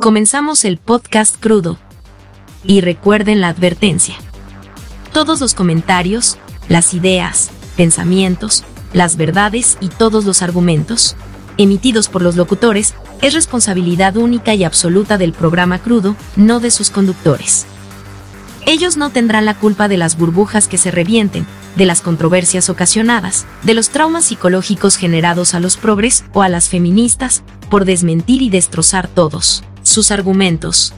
Comenzamos el podcast crudo. Y recuerden la advertencia. Todos los comentarios, las ideas, pensamientos, las verdades y todos los argumentos, emitidos por los locutores, es responsabilidad única y absoluta del programa crudo, no de sus conductores. Ellos no tendrán la culpa de las burbujas que se revienten, de las controversias ocasionadas, de los traumas psicológicos generados a los progres o a las feministas, por desmentir y destrozar todos sus argumentos.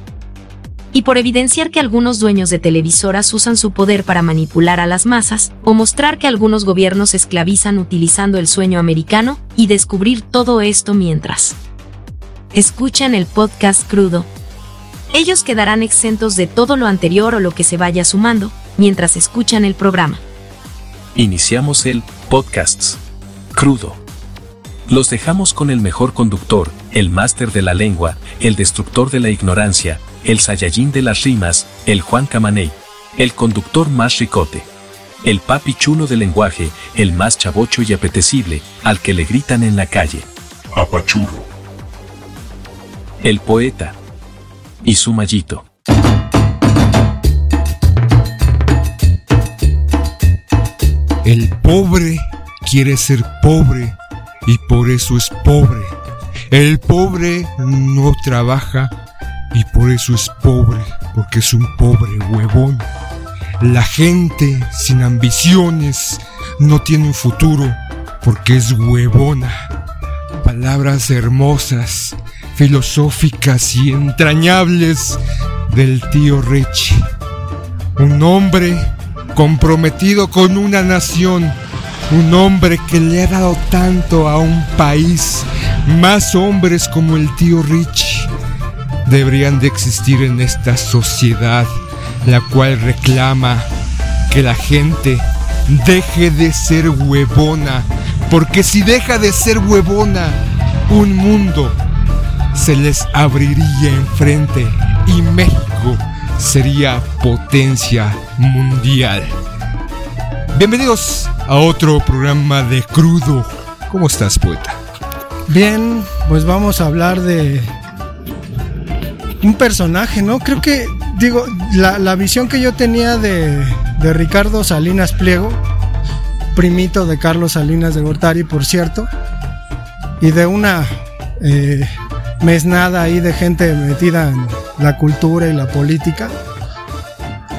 Y por evidenciar que algunos dueños de televisoras usan su poder para manipular a las masas, o mostrar que algunos gobiernos esclavizan utilizando el sueño americano, y descubrir todo esto mientras escuchan el podcast crudo. Ellos quedarán exentos de todo lo anterior o lo que se vaya sumando, mientras escuchan el programa. Iniciamos el podcast crudo. Los dejamos con el mejor conductor, el máster de la lengua, el destructor de la ignorancia, el Saiyajin de las rimas, el Juan Camaney, el conductor más ricote. El papi chulo del lenguaje, el más chavocho y apetecible, al que le gritan en la calle. Apachurro. El poeta. Y su mallito. El pobre quiere ser pobre y por eso es pobre. El pobre no trabaja y por eso es pobre, porque es un pobre huevón. La gente sin ambiciones no tiene un futuro porque es huevona. Palabras hermosas, filosóficas y entrañables del tío Rich. Un hombre comprometido con una nación, un hombre que le ha dado tanto a un país, más hombres como el tío Rich deberían de existir en esta sociedad, la cual reclama que la gente deje de ser huevona, porque si deja de ser huevona, un mundo se les abriría enfrente y México sería potencia mundial. Bienvenidos a otro programa de Crudo. ¿Cómo estás, poeta? Bien, pues vamos a hablar de un personaje, ¿no? Creo que, digo, la, la visión que yo tenía de, de, Ricardo Salinas Pliego, primito de Carlos Salinas de Gortari, por cierto, y de una eh, mesnada ahí de gente metida en la cultura y la política.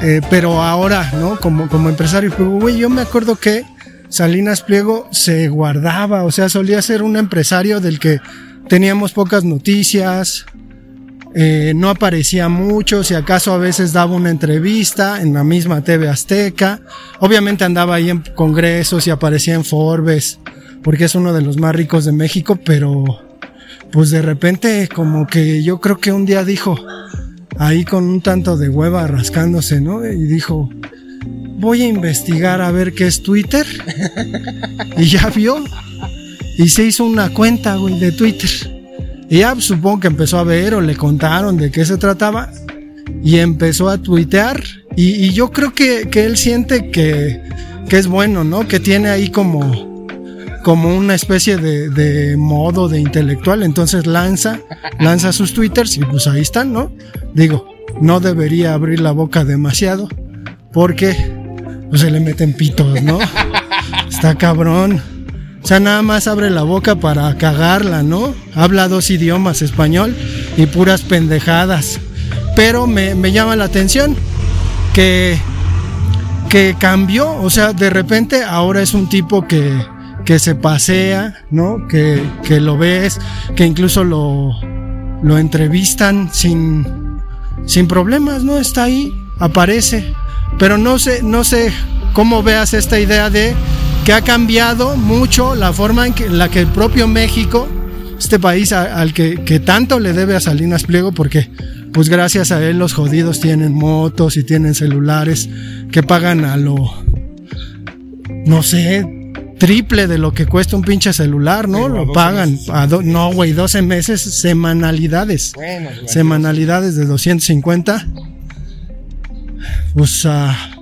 Eh, pero ahora, ¿no? Como, como empresario, güey, yo me acuerdo que Salinas Pliego se guardaba, o sea, solía ser un empresario del que teníamos pocas noticias, eh, no aparecía mucho, si acaso a veces daba una entrevista en la misma TV Azteca. Obviamente andaba ahí en congresos y aparecía en Forbes, porque es uno de los más ricos de México, pero pues de repente como que yo creo que un día dijo, ahí con un tanto de hueva rascándose, ¿no? Y dijo, voy a investigar a ver qué es Twitter. y ya vio. Y se hizo una cuenta, güey, de Twitter. Y ya supongo que empezó a ver o le contaron de qué se trataba y empezó a tuitear. Y, y yo creo que, que él siente que, que, es bueno, ¿no? Que tiene ahí como, como una especie de, de, modo de intelectual. Entonces lanza, lanza sus twitters y pues ahí están, ¿no? Digo, no debería abrir la boca demasiado porque pues, se le meten pitos, ¿no? Está cabrón. O sea, nada más abre la boca para cagarla, ¿no? Habla dos idiomas, español y puras pendejadas. Pero me, me llama la atención que, que cambió, o sea, de repente ahora es un tipo que, que se pasea, ¿no? Que, que lo ves, que incluso lo, lo entrevistan sin, sin problemas, ¿no? Está ahí, aparece. Pero no sé, no sé cómo veas esta idea de que ha cambiado mucho la forma en, que, en la que el propio México, este país a, al que, que, tanto le debe a Salinas Pliego, porque pues gracias a él los jodidos tienen motos y tienen celulares que pagan a lo, no sé, triple de lo que cuesta un pinche celular, ¿no? Pero lo pagan. A do, no, güey, 12 meses, semanalidades. Bueno, semanalidades de 250. Pues, uh,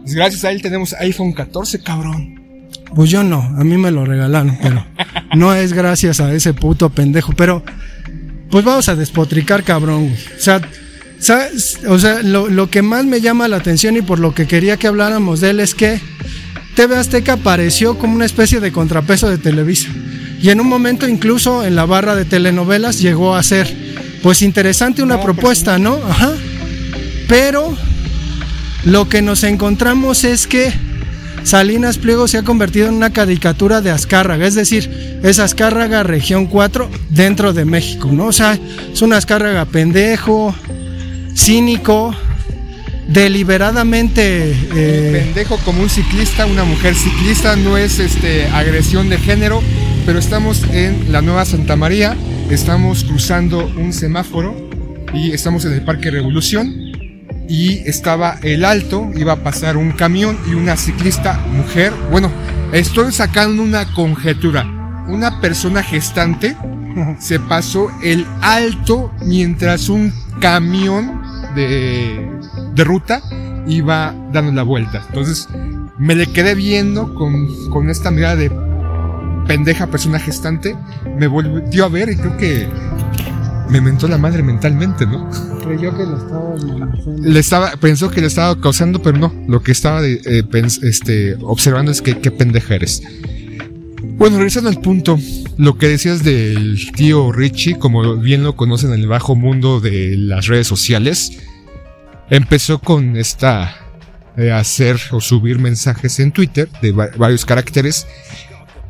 gracias a él tenemos iPhone 14, cabrón. Pues yo no, a mí me lo regalaron, pero no es gracias a ese puto pendejo. Pero pues vamos a despotricar, cabrón. O sea, o sea lo, lo, que más me llama la atención y por lo que quería que habláramos de él es que TV Azteca apareció como una especie de contrapeso de Televisa. Y en un momento incluso en la barra de telenovelas llegó a ser, pues interesante una propuesta, ¿no? Ajá. Pero lo que nos encontramos es que Salinas Pliego se ha convertido en una caricatura de Azcárraga, es decir, es Azcárraga región 4 dentro de México, ¿no? O sea, es un Azcárraga pendejo, cínico, deliberadamente eh, pendejo como un ciclista, una mujer ciclista, no es este agresión de género, pero estamos en la Nueva Santa María, estamos cruzando un semáforo y estamos en el Parque Revolución y estaba el alto, iba a pasar un camión y una ciclista mujer. Bueno, estoy sacando una conjetura. Una persona gestante se pasó el alto mientras un camión de, de ruta iba dando la vuelta. Entonces me le quedé viendo con, con esta mirada de pendeja persona gestante. Me volvió a ver y creo que me mentó la madre mentalmente, ¿no? Creyó que lo estaba le estaba Pensó que le estaba causando, pero no. Lo que estaba eh, este, observando es que qué pendeja eres. Bueno, regresando al punto, lo que decías del tío Richie, como bien lo conocen en el bajo mundo de las redes sociales, empezó con esta eh, hacer o subir mensajes en Twitter de varios caracteres,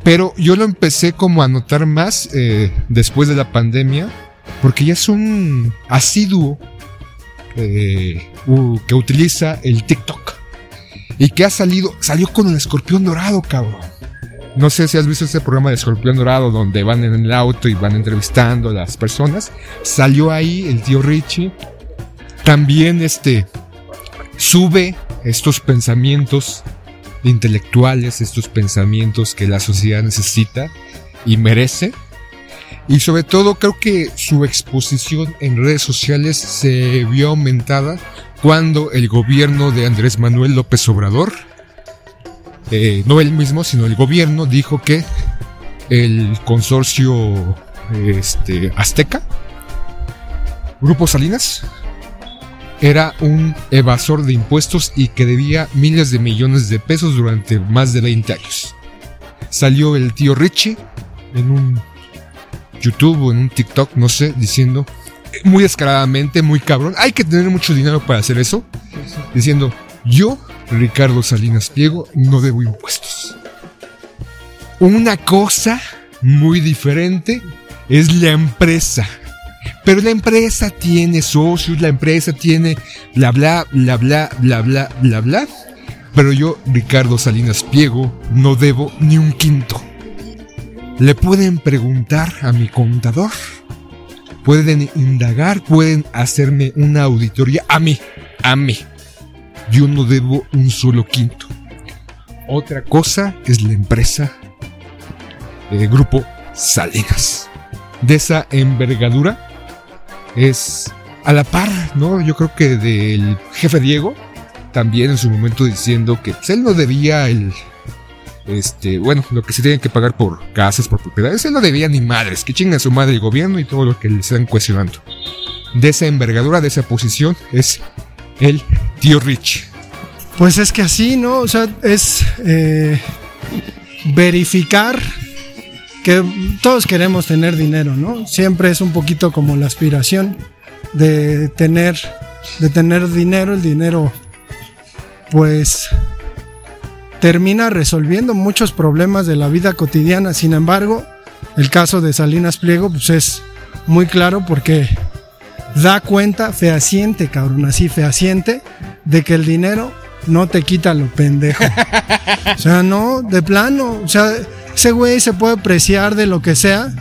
pero yo lo empecé como a notar más eh, después de la pandemia porque ya es un asiduo eh, que utiliza el TikTok. Y que ha salido, salió con el escorpión dorado, cabrón. No sé si has visto ese programa de Escorpión Dorado donde van en el auto y van entrevistando a las personas. Salió ahí el tío Richie. También este sube estos pensamientos intelectuales, estos pensamientos que la sociedad necesita y merece. Y sobre todo creo que su exposición en redes sociales se vio aumentada cuando el gobierno de Andrés Manuel López Obrador, eh, no él mismo, sino el gobierno, dijo que el consorcio este, azteca, Grupo Salinas, era un evasor de impuestos y que debía miles de millones de pesos durante más de 20 años. Salió el tío Richie en un YouTube o en un TikTok, no sé, diciendo muy descaradamente, muy cabrón, hay que tener mucho dinero para hacer eso, diciendo, yo, Ricardo Salinas Pliego, no debo impuestos. Una cosa muy diferente es la empresa. Pero la empresa tiene socios, la empresa tiene bla bla bla bla bla bla bla bla. Pero yo, Ricardo Salinas Pliego, no debo ni un quinto. Le pueden preguntar a mi contador. Pueden indagar, pueden hacerme una auditoría a mí, a mí. Yo no debo un solo quinto. Otra cosa es la empresa el grupo Salinas. De esa envergadura es a la par, ¿no? Yo creo que del jefe Diego, también en su momento diciendo que pues, él no debía el, este, bueno, lo que se tienen que pagar por casas, por propiedades, él no debía ni madres, que chinga su madre el gobierno y todo lo que le están cuestionando. De esa envergadura, de esa posición, es el tío Rich. Pues es que así, ¿no? O sea, es eh, verificar que todos queremos tener dinero, ¿no? Siempre es un poquito como la aspiración de tener, de tener dinero, el dinero, pues termina resolviendo muchos problemas de la vida cotidiana. Sin embargo, el caso de Salinas Pliego pues es muy claro porque da cuenta fehaciente, cabrón, así fehaciente, de que el dinero no te quita lo pendejo. O sea, no, de plano, o sea, ese güey se puede apreciar de lo que sea,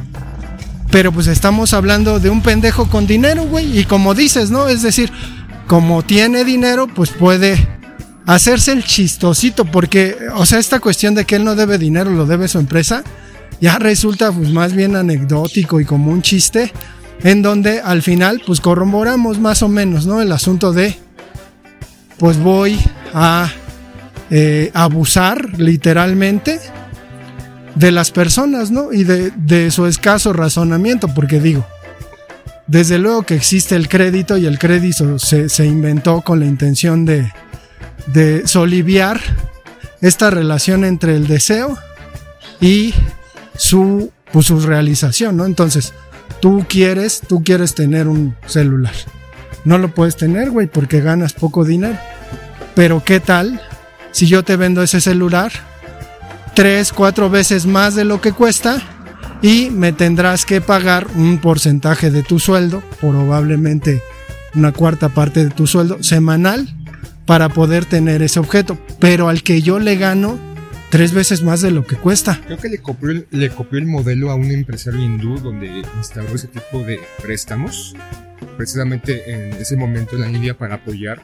pero pues estamos hablando de un pendejo con dinero, güey, y como dices, ¿no? Es decir, como tiene dinero, pues puede hacerse el chistosito, porque, o sea, esta cuestión de que él no debe dinero, lo debe su empresa, ya resulta pues más bien anecdótico y como un chiste, en donde al final pues corroboramos más o menos, ¿no? El asunto de, pues voy a eh, abusar literalmente de las personas, ¿no? Y de, de su escaso razonamiento, porque digo, desde luego que existe el crédito y el crédito se, se inventó con la intención de, de soliviar esta relación entre el deseo y su, pues, su realización, ¿no? Entonces, tú quieres, tú quieres tener un celular. No lo puedes tener, güey, porque ganas poco dinero. Pero ¿qué tal si yo te vendo ese celular tres, cuatro veces más de lo que cuesta y me tendrás que pagar un porcentaje de tu sueldo, probablemente una cuarta parte de tu sueldo semanal para poder tener ese objeto, pero al que yo le gano tres veces más de lo que cuesta. Creo que le copió el, modelo a un empresario hindú donde instaló ese tipo de préstamos, precisamente en ese momento en la India para apoyar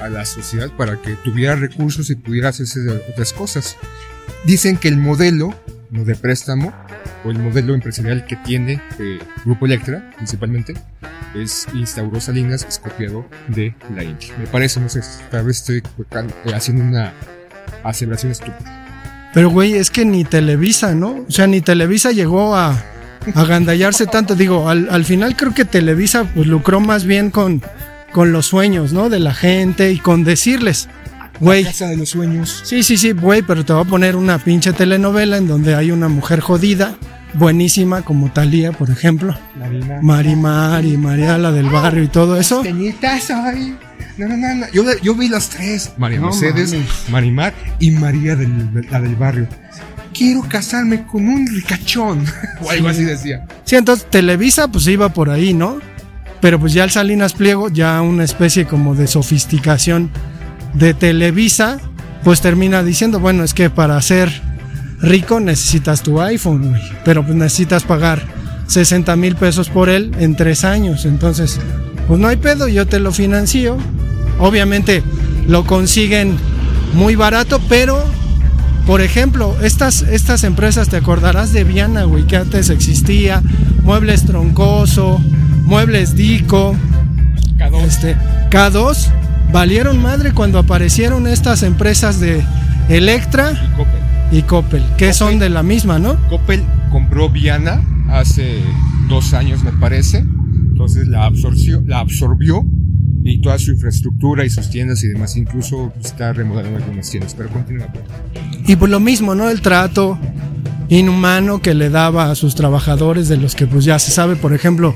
a la sociedad para que tuviera recursos y pudiera hacerse de otras cosas. Dicen que el modelo no de préstamo o el modelo empresarial que tiene eh, Grupo Electra principalmente es instauró Salinas es copiado de la India. Me parece, no sé, tal vez estoy eh, haciendo una aseveración estúpida. Pero güey, es que ni Televisa, ¿no? O sea, ni Televisa llegó a, a gandallarse tanto. Digo, al, al final creo que Televisa pues lucró más bien con, con los sueños, ¿no? De la gente y con decirles, güey. Casa de los sueños. Sí, sí, sí, güey, pero te voy a poner una pinche telenovela en donde hay una mujer jodida, buenísima, como Talía, por ejemplo. Marina. Marimar y María la del barrio y todo eso. Peñita soy. No, no, no, no. Yo, yo vi las tres. María No Mercedes, mames. Marimar y María del, la del barrio. Quiero casarme con un ricachón. o algo así decía. Sí, entonces Televisa pues iba por ahí, ¿no? Pero pues ya el Salinas Pliego, ya una especie como de sofisticación de Televisa, pues termina diciendo, bueno, es que para ser rico necesitas tu iPhone, güey, pero pues necesitas pagar 60 mil pesos por él en tres años, entonces, pues no hay pedo, yo te lo financio. Obviamente lo consiguen muy barato, pero por ejemplo, estas, estas empresas, te acordarás de Viana, güey, que antes existía, Muebles Troncoso, Muebles Dico, K2. este, K2, valieron madre cuando aparecieron estas empresas de Electra Y Coppel. que Coppel. son de la misma, ¿no? Coppel compró Viana hace dos años, me parece. Entonces la absorció, la absorbió y toda su infraestructura y sus tiendas y demás. Incluso está remodelando algunas tiendas. Pero continúa. Y pues lo mismo, ¿no? El trato inhumano que le daba a sus trabajadores, de los que pues ya se sabe, por ejemplo,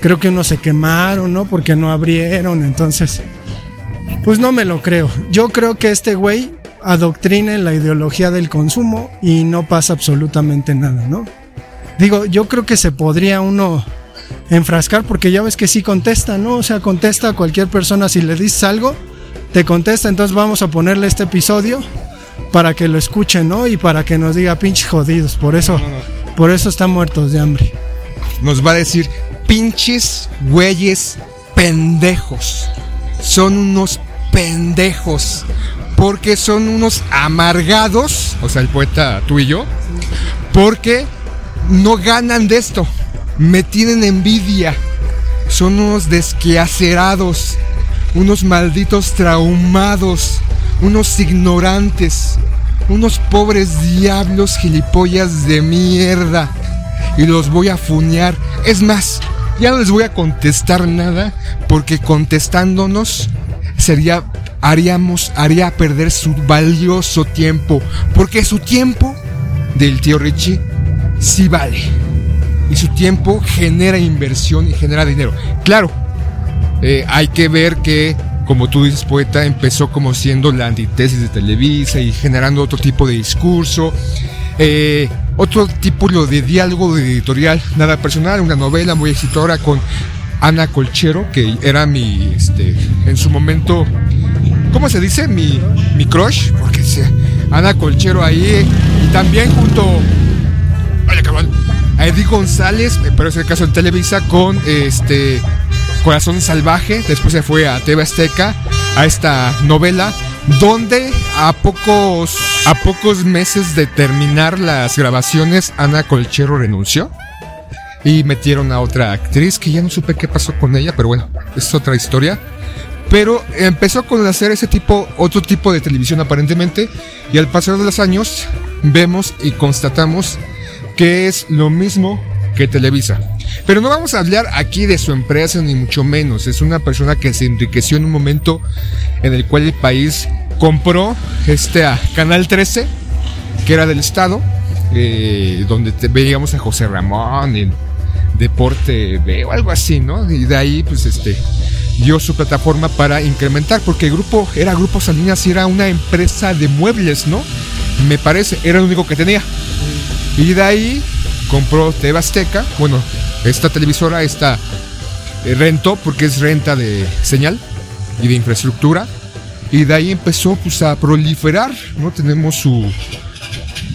creo que unos se quemaron, ¿no? Porque no abrieron, entonces, pues no me lo creo. Yo creo que este güey adoctrina en la ideología del consumo y no pasa absolutamente nada, ¿no? Digo, yo creo que se podría uno enfrascar porque ya ves que sí contesta, ¿no? O sea, contesta a cualquier persona si le dices algo, te contesta, entonces vamos a ponerle este episodio para que lo escuchen, ¿no? Y para que nos diga pinches jodidos, por eso, por eso están muertos de hambre. Nos va a decir, pinches güeyes pendejos. Son unos pendejos. Porque son unos amargados. O sea, el poeta tú y yo. Porque no ganan de esto. Me tienen envidia. Son unos desquacerados. Unos malditos traumados. Unos ignorantes. Unos pobres diablos gilipollas de mierda. Y los voy a funear. Es más, ya no les voy a contestar nada. Porque contestándonos sería haríamos haría perder su valioso tiempo porque su tiempo del tío Richie sí vale y su tiempo genera inversión y genera dinero. Claro eh, hay que ver que como tú dices poeta empezó como siendo la antítesis de Televisa y generando otro tipo de discurso eh, otro tipo de diálogo de editorial nada personal una novela muy exitosa con Ana Colchero, que era mi, este, en su momento, ¿cómo se dice? Mi, mi crush, porque sí, Ana Colchero ahí, y también junto, oye cabrón, a Eddie González, pero es el caso en Televisa, con este Corazón Salvaje, después se fue a TV Azteca, a esta novela, donde a pocos, a pocos meses de terminar las grabaciones, Ana Colchero renunció y metieron a otra actriz que ya no supe qué pasó con ella, pero bueno, es otra historia. Pero empezó con hacer ese tipo, otro tipo de televisión aparentemente, y al pasar de los años vemos y constatamos que es lo mismo que Televisa. Pero no vamos a hablar aquí de su empresa, ni mucho menos. Es una persona que se enriqueció en un momento en el cual el país compró este a Canal 13, que era del Estado, eh, donde veíamos a José Ramón en Deporte B o algo así, ¿no? Y de ahí, pues este dio su plataforma para incrementar, porque el grupo era Grupo Salinas y era una empresa de muebles, ¿no? Me parece, era el único que tenía. Y de ahí compró TV Azteca, bueno, esta televisora, esta eh, rentó porque es renta de señal y de infraestructura. Y de ahí empezó pues a proliferar, ¿no? Tenemos su,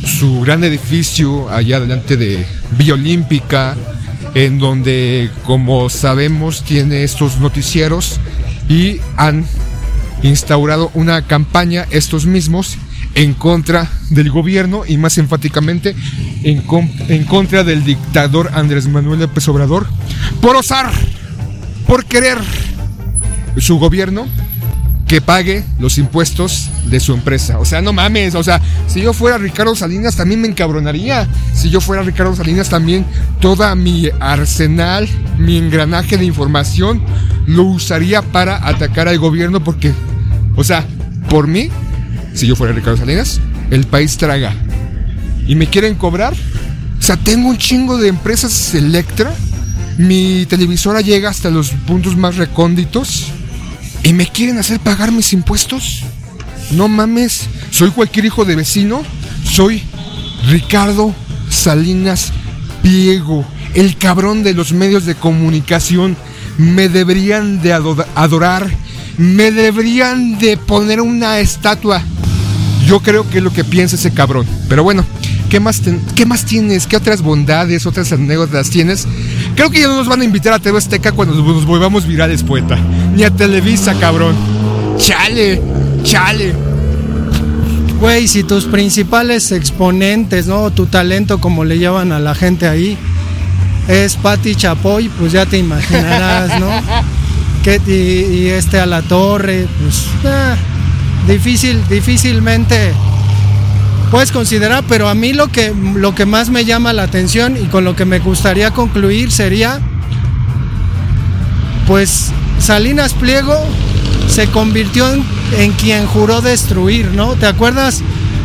su gran edificio allá delante de Villa Olímpica, en donde, como sabemos, tiene estos noticieros y han instaurado una campaña estos mismos en contra del gobierno y más enfáticamente en, contra del dictador Andrés Manuel López Obrador por osar, por querer su gobierno que pague los impuestos de su empresa. O sea, no mames, o sea, si yo fuera Ricardo Salinas también me encabronaría. Si yo fuera Ricardo Salinas también toda mi arsenal, mi engranaje de información lo usaría para atacar al gobierno porque, o sea, por mí, si yo fuera Ricardo Salinas, el país traga. ¿Y me quieren cobrar? O sea, tengo un chingo de empresas Electra. Mi televisora llega hasta los puntos más recónditos ¿Y me quieren hacer pagar mis impuestos? No mames, soy cualquier hijo de vecino. Soy Ricardo Salinas Piego, el cabrón de los medios de comunicación. Me deberían de adorar, me deberían de poner una estatua. Yo creo que es lo que piensa ese cabrón. Pero bueno, ¿qué más, ¿qué más tienes? ¿Qué otras bondades, otras anécdotas tienes? Creo que ya no nos van a invitar a TV Azteca cuando nos volvamos virales, poeta. Ni a Televisa, cabrón. Chale, chale. Güey, si tus principales exponentes, ¿no? Tu talento, como le llaman a la gente ahí, es Patti Chapoy, pues ya te imaginarás, ¿no? Que, y, este a la torre, pues ah, difícil, difícilmente puedes considerar, pero a mí lo que, lo que más me llama la atención y con lo que me gustaría concluir sería, pues Salinas Pliego se convirtió en, quien juró destruir, ¿no? ¿Te acuerdas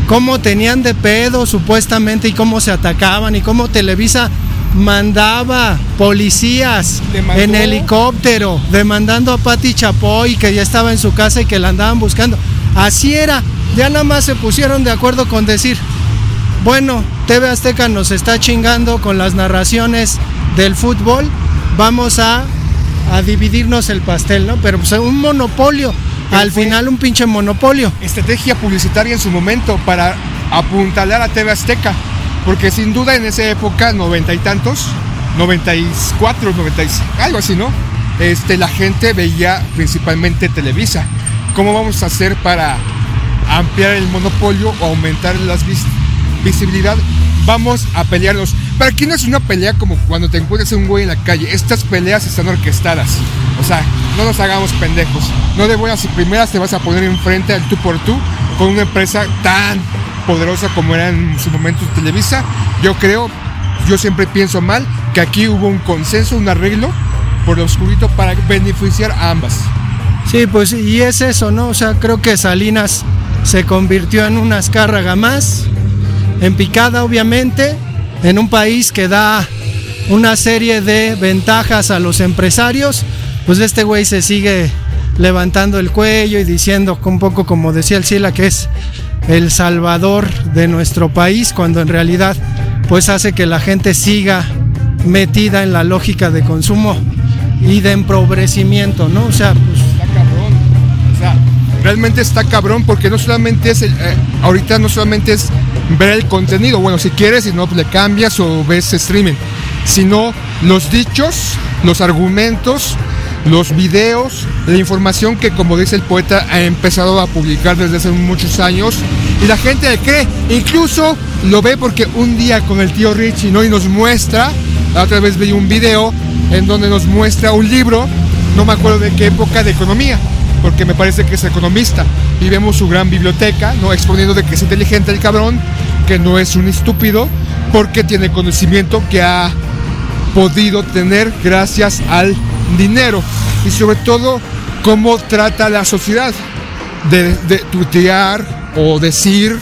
cómo tenían de pedo supuestamente y cómo se atacaban y cómo Televisa mandaba policías en helicóptero demandando a Patti Chapoy que ya estaba en su casa y que la andaban buscando? Así era ya nada más se pusieron de acuerdo con decir, bueno, TV Azteca nos está chingando con las narraciones del fútbol, vamos a, dividirnos el pastel, ¿no? Pero pues un monopolio, al final un pinche monopolio. Estrategia publicitaria en su momento para apuntalar a TV Azteca, porque sin duda en esa época, noventa y tantos, 94, 95, algo así, ¿no? Este, la gente veía principalmente Televisa. ¿Cómo vamos a hacer para ampliar el monopolio o aumentar la visibilidad, vamos a pelearnos. Pero aquí no es una pelea como cuando te encuentras un güey en la calle. Estas peleas están orquestadas. O sea, no nos hagamos pendejos. No de buenas y primeras te vas a poner enfrente al tú por tú con una empresa tan poderosa como era en su momento Televisa. Yo creo, yo siempre pienso mal, que aquí hubo un consenso, un arreglo por lo oscurito para beneficiar a ambas. Sí, pues y es eso, ¿no? O sea, creo que Salinas se convirtió en una escárraga más, en picada obviamente, en un país que da una serie de ventajas a los empresarios, pues este güey se sigue levantando el cuello y diciendo un poco como decía el Sila que es el salvador de nuestro país cuando en realidad pues hace que la gente siga metida en la lógica de consumo y de empobrecimiento, ¿no? O sea, pues realmente está cabrón porque no solamente es, el, eh, ahorita no solamente es ver el contenido, bueno, si quieres, si no, le cambias o ves streaming, sino los dichos, los argumentos, los videos, la información que como dice el poeta ha empezado a publicar desde hace muchos años y la gente le cree, incluso lo ve porque un día con el tío Richie ¿no? y nos muestra, la otra vez vi un video en donde nos muestra un libro, no me acuerdo de qué época de economía, porque me parece que es economista. Y vemos su gran biblioteca, ¿no? Exponiendo de que es inteligente el cabrón, que no es un estúpido, porque tiene conocimiento que ha podido tener gracias al dinero y sobre todo cómo trata la sociedad de, de tutear o decir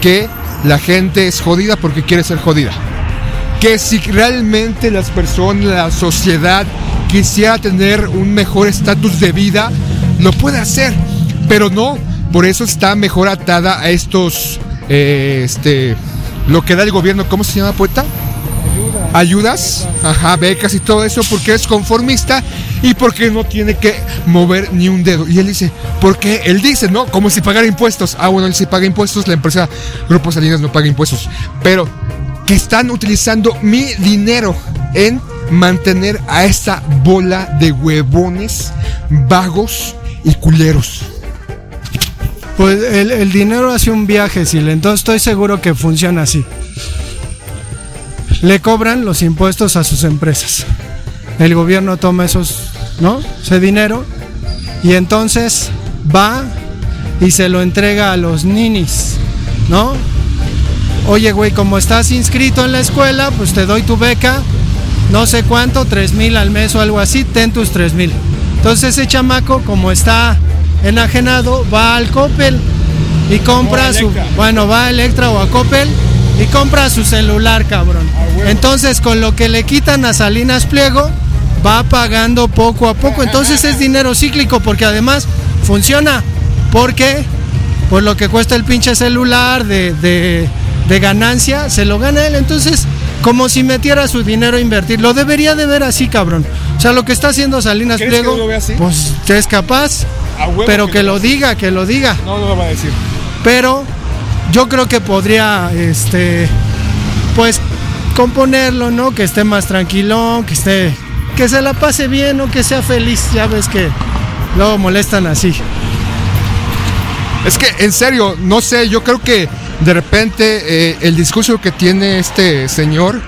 que la gente es jodida porque quiere ser jodida. Que si realmente las personas, la sociedad quisiera tener un mejor estatus de vida, lo puede hacer, pero no, por eso está mejor atada a estos, eh, este, lo que da el gobierno, ¿cómo se llama, poeta? ayudas, ajá, becas y todo eso porque es conformista y porque no tiene que mover ni un dedo. Y él dice, porque él dice, ¿no? Como si pagara impuestos. Ah, bueno, él sí paga impuestos, la empresa Grupo Salinas no paga impuestos. Pero que están utilizando mi dinero en mantener a esta bola de huevones vagos y culeros. Pues el, dinero hace un viaje, Sil, entonces estoy seguro que funciona así le cobran los impuestos a sus empresas. El gobierno toma esos, ¿no? Ese dinero y entonces va y se lo entrega a los ninis, ¿no? Oye, güey, como estás inscrito en la escuela, pues te doy tu beca, no sé cuánto, tres mil al mes o algo así, ten tus tres mil. Entonces ese chamaco, como está enajenado, va al Coppel y compra su, bueno, va a Electra o a Coppel y compra su celular, cabrón. Ah, Entonces, con lo que le quitan a Salinas Pliego, va pagando poco a poco. Entonces es dinero cíclico porque además funciona. Porque por lo que cuesta el pinche celular de, de, ganancia, se lo gana él. Entonces, como si metiera su dinero a invertir. Lo debería de ver así, cabrón. O sea, lo que está haciendo Salinas Pliego, pues es capaz. Pero que, que lo diga, que lo diga. No, no lo va a decir. Pero yo creo que podría, este, pues, componerlo, ¿no? Que esté más tranquilo, que esté, que se la pase bien, ¿no? Que sea feliz. Ya ves que luego molestan así. Es que, en serio, no sé, yo creo que de repente eh, el discurso que tiene este señor,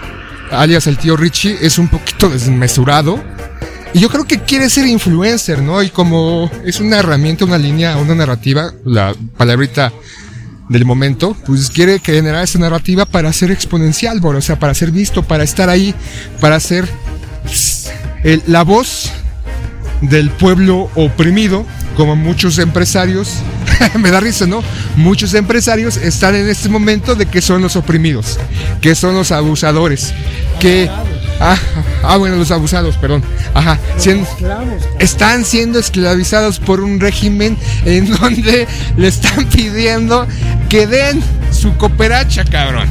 alias el tío Richie, es un poquito desmesurado. Y yo creo que quiere ser influencer, ¿no? Y como es una herramienta, una línea, una narrativa, la palabrita del momento, pues quiere generar esa narrativa para ser exponencial, o sea, para ser visto, para estar ahí, para ser pues, la voz del pueblo oprimido, como muchos empresarios, me da risa, ¿no? Muchos empresarios están en este momento de que son los oprimidos, que son los abusadores, que Ah, ah, bueno, los abusados, perdón. Ajá. están siendo esclavizados por un régimen en donde le están pidiendo que den su cooperacha, cabrón.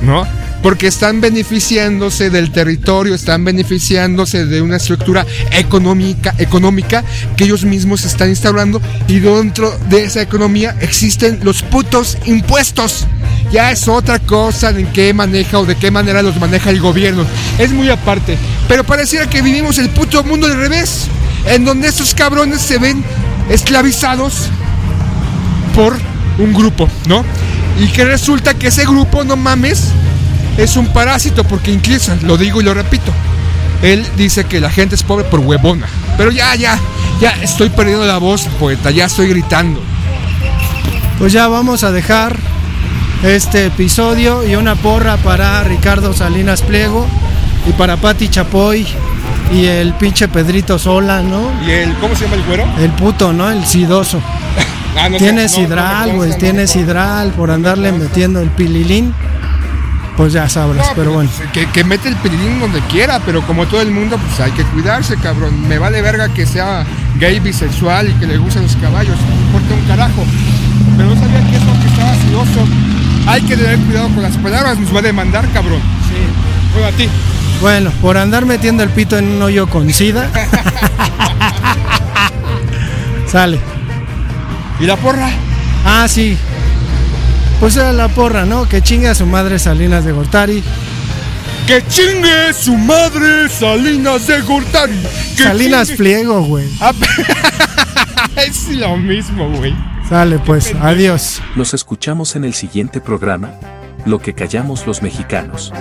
¿No? Porque están beneficiándose del territorio, están beneficiándose de una estructura económica, económica que ellos mismos están instaurando y dentro de esa economía existen los putos impuestos ya es otra cosa en qué maneja o de qué manera los maneja el gobierno. Es muy aparte. Pero pareciera que vivimos el puto mundo al revés, en donde estos cabrones se ven esclavizados por un grupo, ¿no? Y que resulta que ese grupo, no mames, es un parásito, porque incluso, lo digo y lo repito, él dice que la gente es pobre por huevona. Pero ya, ya, ya estoy perdiendo la voz, poeta, ya estoy gritando. Pues ya vamos a dejar este episodio y una porra para Ricardo Salinas Pliego y para Patti Chapoy y el pinche Pedrito Sola, ¿no? ¿Y el, cómo se llama el güero? El puto, ¿no? El sidoso. ah, no tiene sidral, güey, tiene sidral por andarle metiendo el pililín. Pues ya sabrás, pero bueno. Que, mete el pililín donde quiera, pero como todo el mundo, pues hay que cuidarse, cabrón. Me vale verga que sea gay, bisexual y que le gusten los caballos. No importa un carajo. Pero no sabía que eso que estaba sidoso hay que tener cuidado con las palabras, nos va a demandar, cabrón. Sí. Bueno, a ti. Bueno, por andar metiendo el pito en un hoyo con sida. Sale. ¿Y la porra? Ah, sí. Pues era la porra, ¿no? Que chingue a su madre Salinas de Gortari. Que chingue su madre Salinas de Gortari. Salinas Pliego, güey. Ah, es lo mismo, güey. Sale pues, adiós. Nos escuchamos en el siguiente programa, Lo que callamos los mexicanos.